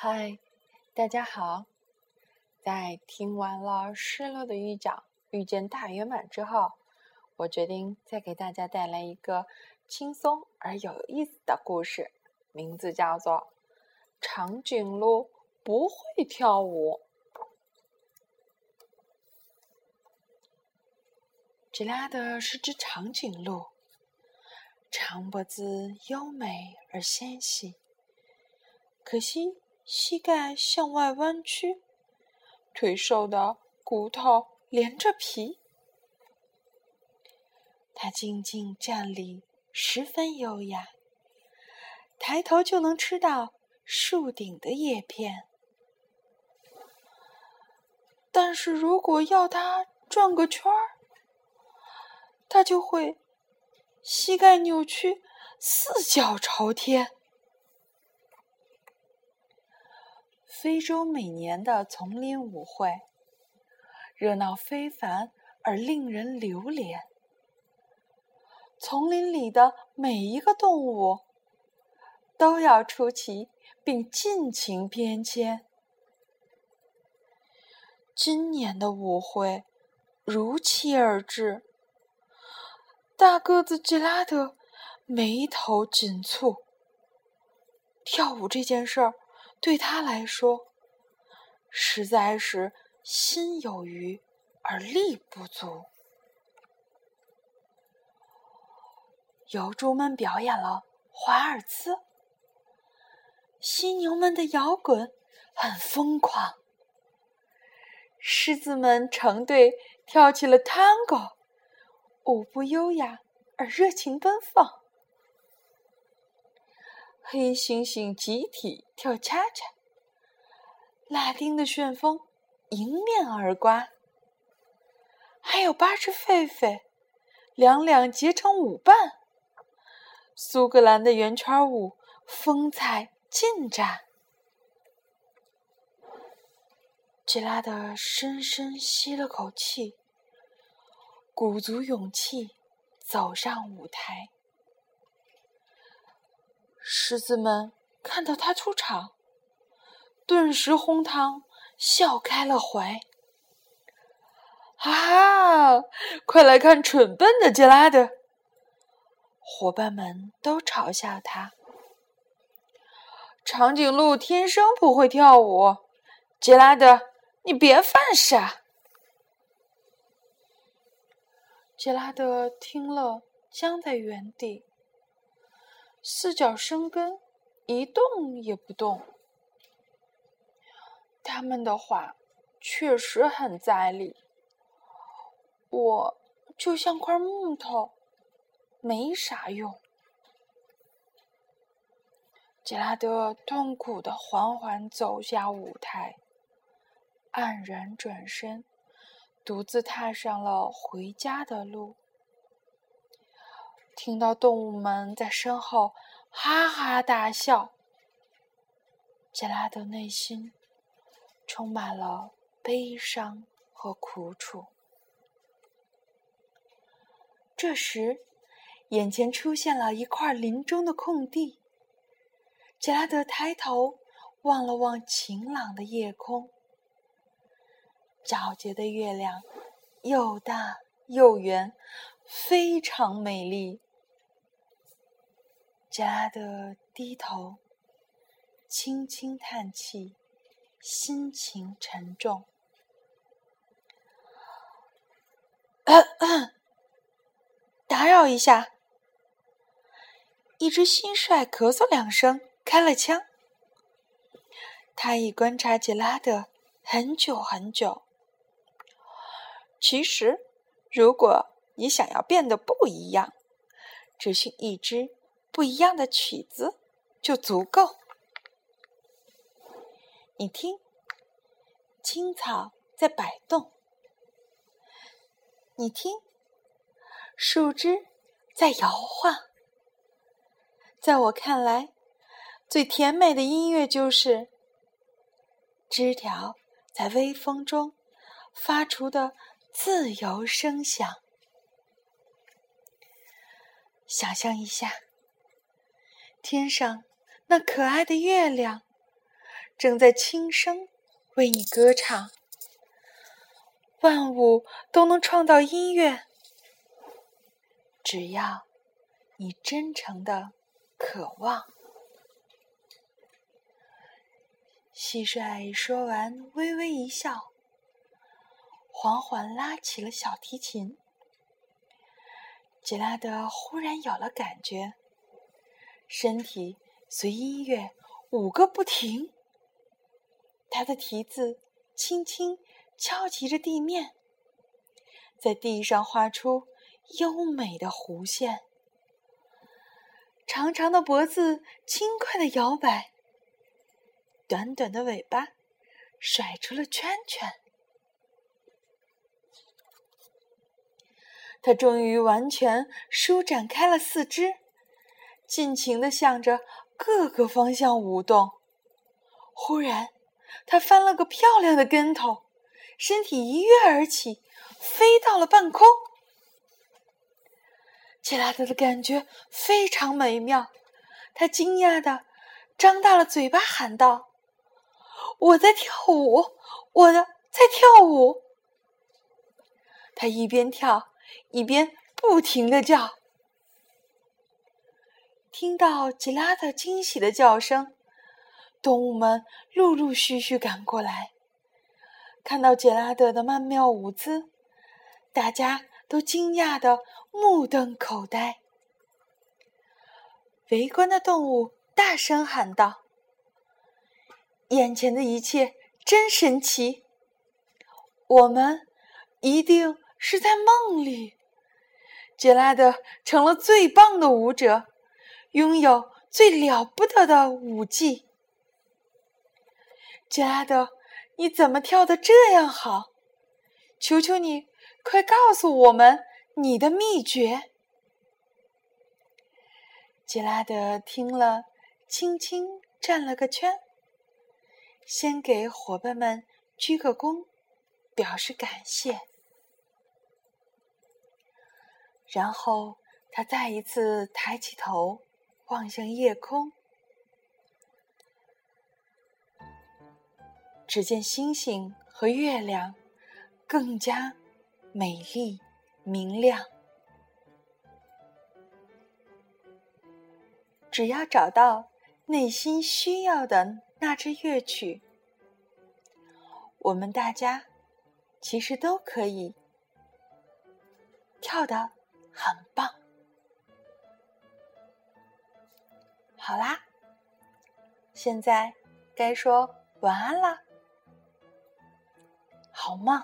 嗨，大家好！在听完了失落的预讲遇见大圆满之后，我决定再给大家带来一个轻松而有意思的故事，名字叫做《长颈鹿不会跳舞》。吉拉德是只长颈鹿，长脖子优美而纤细，可惜。膝盖向外弯曲，腿瘦的骨头连着皮。他静静站立，十分优雅，抬头就能吃到树顶的叶片。但是如果要他转个圈儿，他就会膝盖扭曲，四脚朝天。非洲每年的丛林舞会，热闹非凡而令人流连。丛林里的每一个动物都要出奇并尽情翩跹。今年的舞会如期而至，大个子吉拉德眉头紧蹙。跳舞这件事儿。对他来说，实在是心有余而力不足。游猪们表演了华尔兹，犀牛们的摇滚很疯狂，狮子们成对跳起了探戈，舞步优雅而热情奔放。黑猩猩集体跳恰恰，拉丁的旋风迎面而刮，还有八只狒狒两两结成舞伴，苏格兰的圆圈舞风采尽展。吉拉德深深吸了口气，鼓足勇气走上舞台。狮子们看到他出场，顿时哄堂笑开了怀。啊！快来看蠢笨的杰拉德！伙伴们都嘲笑他。长颈鹿天生不会跳舞，杰拉德，你别犯傻。杰拉德听了，僵在原地。四脚生根，一动也不动。他们的话确实很在理。我就像块木头，没啥用。杰拉德痛苦的缓缓走下舞台，黯然转身，独自踏上了回家的路。听到动物们在身后哈哈大笑，杰拉德内心充满了悲伤和苦楚。这时，眼前出现了一块林中的空地。杰拉德抬头望了望晴朗的夜空，皎洁的月亮又大又圆，非常美丽。杰拉德低头，轻轻叹气，心情沉重。打扰一下，一只蟋蟀咳嗽两声，开了枪。他已观察杰拉德很久很久。其实，如果你想要变得不一样，只需一只。不一样的曲子就足够。你听，青草在摆动；你听，树枝在摇晃。在我看来，最甜美的音乐就是枝条在微风中发出的自由声响。想象一下。天上那可爱的月亮，正在轻声为你歌唱。万物都能创造音乐，只要你真诚的渴望。蟋蟀说完，微微一笑，缓缓拉起了小提琴。杰拉德忽然有了感觉，身体随音乐舞个不停。他的蹄子轻轻。敲击着地面，在地上画出优美的弧线。长长的脖子轻快的摇摆，短短的尾巴甩出了圈圈。它终于完全舒展开了四肢，尽情的向着各个方向舞动。忽然，它翻了个漂亮的跟头。身体一跃而起，飞到了半空。杰拉德的感觉非常美妙，他惊讶的张大了嘴巴，喊道：“我在跳舞，我的在跳舞！”他一边跳一边不停的叫。听到吉拉德惊喜的叫声，动物们陆陆续续赶过来。看到杰拉德的曼妙舞姿，大家都惊讶的目瞪口呆。围观的动物大声喊道：“眼前的一切真神奇！我们一定是在梦里。杰拉德成了最棒的舞者，拥有最了不得的舞技。杰拉德。”你怎么跳的这样好？求求你，快告诉我们你的秘诀！杰拉德听了，轻轻转了个圈，先给伙伴们鞠个躬，表示感谢。然后他再一次抬起头，望向夜空。只见星星和月亮更加美丽明亮。只要找到内心需要的那支乐曲，我们大家其实都可以跳得很棒。好啦，现在该说晚安了。好梦？